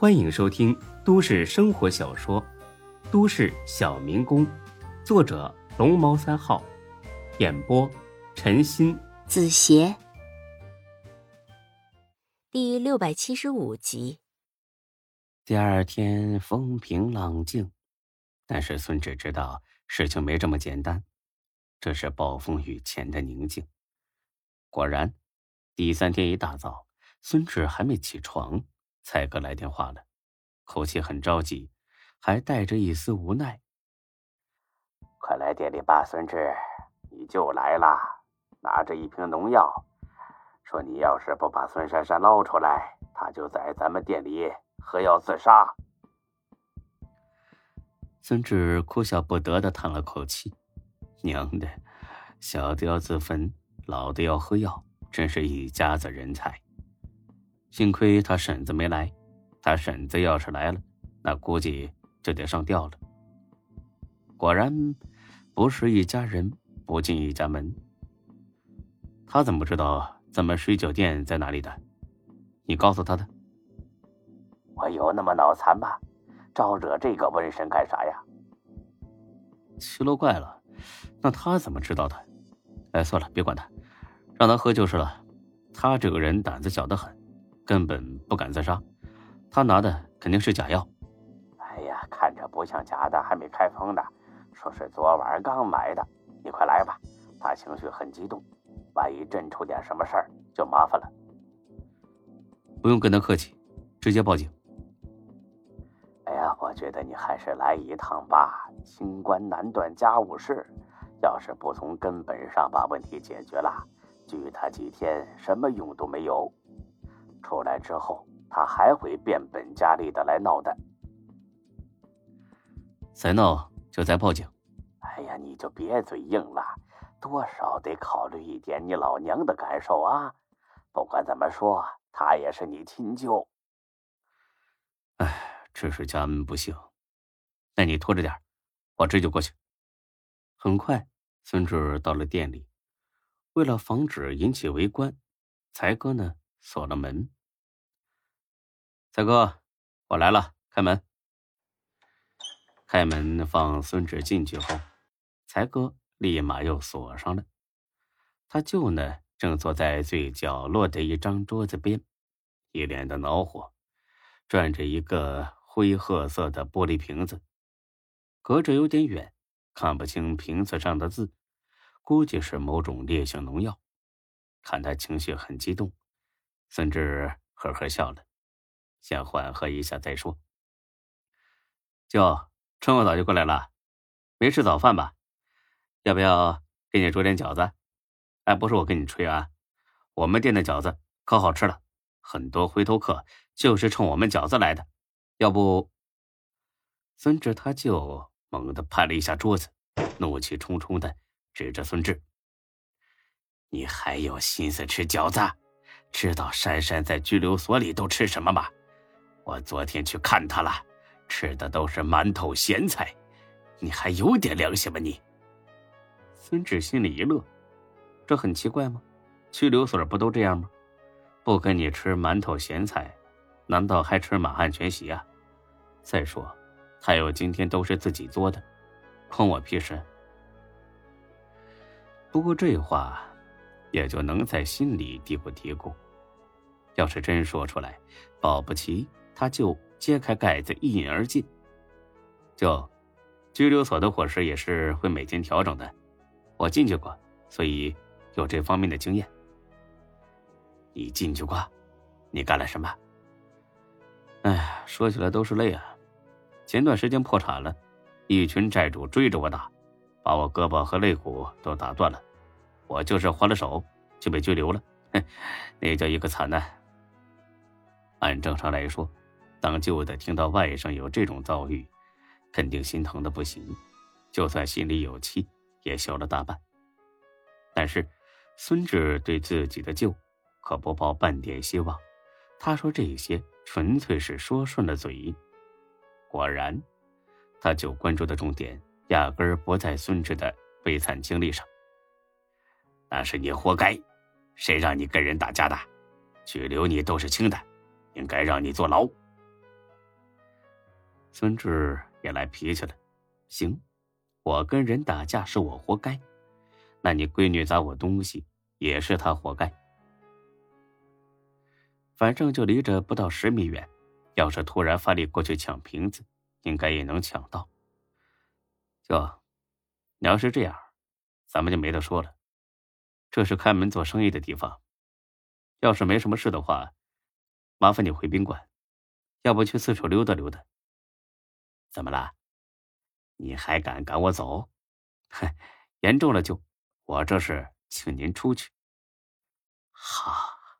欢迎收听都市生活小说《都市小民工》，作者龙猫三号，演播陈鑫、子邪，第六百七十五集。第二天风平浪静，但是孙志知道事情没这么简单，这是暴风雨前的宁静。果然，第三天一大早，孙志还没起床。蔡哥来电话了，口气很着急，还带着一丝无奈。快来店里吧，孙志，你就来了，拿着一瓶农药，说你要是不把孙珊珊捞出来，他就在咱们店里喝药自杀。孙志哭笑不得的叹了口气：“娘的，小的要自焚，老的要喝药，真是一家子人才。”幸亏他婶子没来，他婶子要是来了，那估计就得上吊了。果然，不是一家人不进一家门。他怎么知道咱们水酒店在哪里的？你告诉他的。我有那么脑残吗？招惹这个瘟神干啥呀？奇了怪了，那他怎么知道的？哎，算了，别管他，让他喝就是了。他这个人胆子小得很。根本不敢再杀，他拿的肯定是假药。哎呀，看着不像假的，还没开封呢，说是昨晚刚买的。你快来吧，他情绪很激动，万一真出点什么事儿就麻烦了。不用跟他客气，直接报警。哎呀，我觉得你还是来一趟吧。清官难断家务事，要是不从根本上把问题解决了，拘他几天什么用都没有。出来之后，他还会变本加厉的来闹的。再闹就再报警。哎呀，你就别嘴硬了，多少得考虑一点你老娘的感受啊！不管怎么说，他也是你亲舅。哎，这是家门不幸。那你拖着点，我这就过去。很快，孙志到了店里。为了防止引起围观，才哥呢？锁了门，才哥，我来了，开门。开门放孙志进去后，才哥立马又锁上了。他舅呢，正坐在最角落的一张桌子边，一脸的恼火，转着一个灰褐色的玻璃瓶子，隔着有点远，看不清瓶子上的字，估计是某种烈性农药。看他情绪很激动。孙志呵呵笑了，先缓和一下再说。舅，这么早就过来了，没吃早饭吧？要不要给你煮点饺子？哎，不是我跟你吹啊，我们店的饺子可好吃了，很多回头客就是冲我们饺子来的。要不？孙志他舅猛地拍了一下桌子，怒气冲冲的指着孙志：“你还有心思吃饺子？”知道珊珊在拘留所里都吃什么吗？我昨天去看她了，吃的都是馒头咸菜。你还有点良心吗？你？孙志心里一乐，这很奇怪吗？拘留所不都这样吗？不跟你吃馒头咸菜，难道还吃满汉全席啊？再说，还有今天都是自己做的，关我屁事。不过这话。也就能在心里嘀咕嘀咕，要是真说出来，保不齐他就揭开盖子一饮而尽。就，拘留所的伙食也是会每天调整的，我进去过，所以有这方面的经验。你进去过？你干了什么？哎，说起来都是泪啊！前段时间破产了，一群债主追着我打，把我胳膊和肋骨都打断了。我就是还了手，就被拘留了，哼，那叫一个惨呐！按正常来说，当舅的听到外甥有这种遭遇，肯定心疼的不行，就算心里有气，也消了大半。但是，孙志对自己的舅可不抱半点希望，他说这些纯粹是说顺了嘴。果然，他舅关注的重点压根儿不在孙志的悲惨经历上。那是你活该，谁让你跟人打架的？拘留你都是轻的，应该让你坐牢。孙志也来脾气了，行，我跟人打架是我活该，那你闺女砸我东西也是她活该。反正就离着不到十米远，要是突然发力过去抢瓶子，应该也能抢到。哥，你要是这样，咱们就没得说了。这是开门做生意的地方，要是没什么事的话，麻烦你回宾馆，要不去四处溜达溜达。怎么了？你还敢赶我走？哼，严重了就，我这是请您出去。好，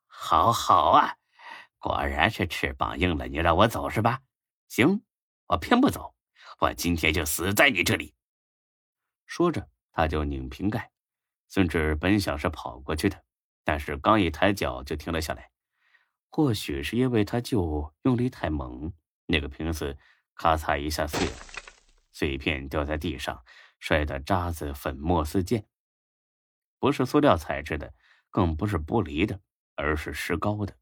好，好啊！果然是翅膀硬了，你让我走是吧？行，我偏不走，我今天就死在你这里。说着，他就拧瓶盖。孙志本想是跑过去的，但是刚一抬脚就停了下来。或许是因为他舅用力太猛，那个瓶子咔嚓一下碎了，碎片掉在地上，摔得渣子粉末四溅。不是塑料材质的，更不是玻璃的，而是石膏的。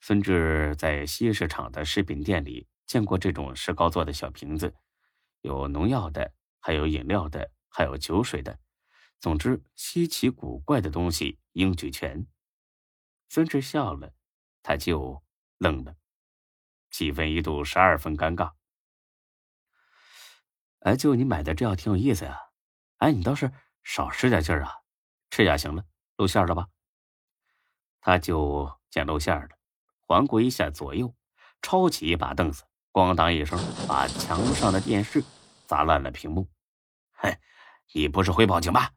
孙志在西市场的食品店里见过这种石膏做的小瓶子，有农药的，还有饮料的，还有酒水的。总之，稀奇古怪的东西应俱全。孙志笑了，他就愣了，气氛一度十二分尴尬。哎，就你买的这药挺有意思呀！哎，你倒是少使点劲儿啊，吃下行了，露馅了吧？他就见露馅了，环顾一下左右，抄起一把凳子，咣当一声，把墙上的电视砸烂了屏幕。嘿，你不是会报警吧？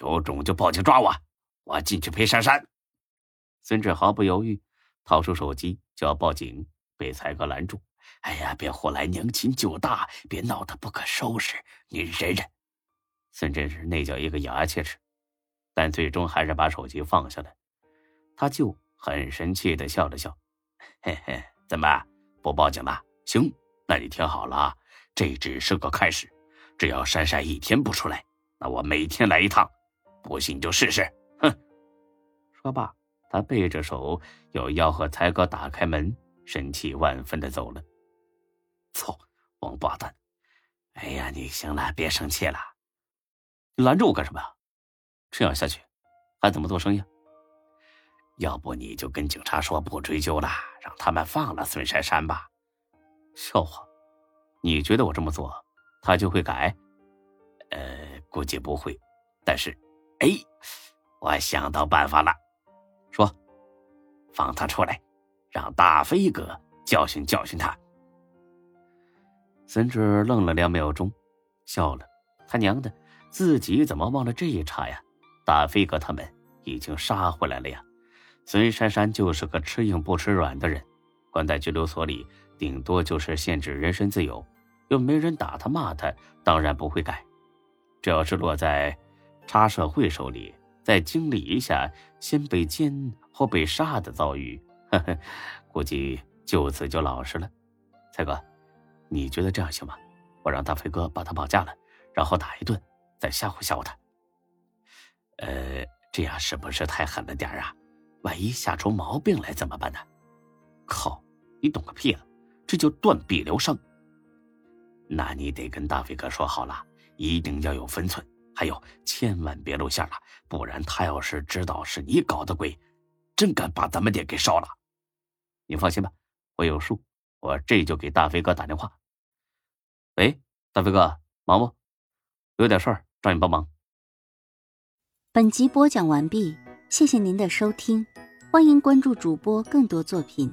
有种就报警抓我，我进去陪珊珊。孙志毫不犹豫，掏出手机就要报警，被才哥拦住。哎呀，别胡来，娘亲舅大，别闹得不可收拾，你忍忍。孙志是那叫一个牙切齿，但最终还是把手机放下了。他就很神气的笑了笑，嘿嘿，怎么不报警了？行，那你听好了啊，这只是个开始，只要珊珊一天不出来，那我每天来一趟。不信就试试，哼！说罢，他背着手，又吆喝才哥打开门，生气万分的走了。操，王八蛋！哎呀，你行了，别生气了。你拦着我干什么？这样下去，还怎么做生意？要不你就跟警察说不追究了，让他们放了孙珊珊吧。笑话！你觉得我这么做，他就会改？呃，估计不会，但是。哎，我想到办法了，说，放他出来，让大飞哥教训教训他。孙志愣了两秒钟，笑了，他娘的，自己怎么忘了这一茬呀？大飞哥他们已经杀回来了呀！孙珊珊就是个吃硬不吃软的人，关在拘留所里，顶多就是限制人身自由，又没人打他骂他，当然不会改。这要是落在……插社会手里，再经历一下先被奸后被杀的遭遇，呵 呵，估计就此就老实了。蔡哥，你觉得这样行吗？我让大飞哥把他绑架了，然后打一顿，再吓唬吓唬他。呃，这样是不是太狠了点啊？万一吓出毛病来怎么办呢？靠，你懂个屁啊！这叫断臂疗伤。那你得跟大飞哥说好了，一定要有分寸。还有，千万别露馅了，不然他要是知道是你搞的鬼，真敢把咱们店给烧了。你放心吧，我有数，我这就给大飞哥打电话。喂，大飞哥，忙不？有点事儿找你帮忙。本集播讲完毕，谢谢您的收听，欢迎关注主播更多作品。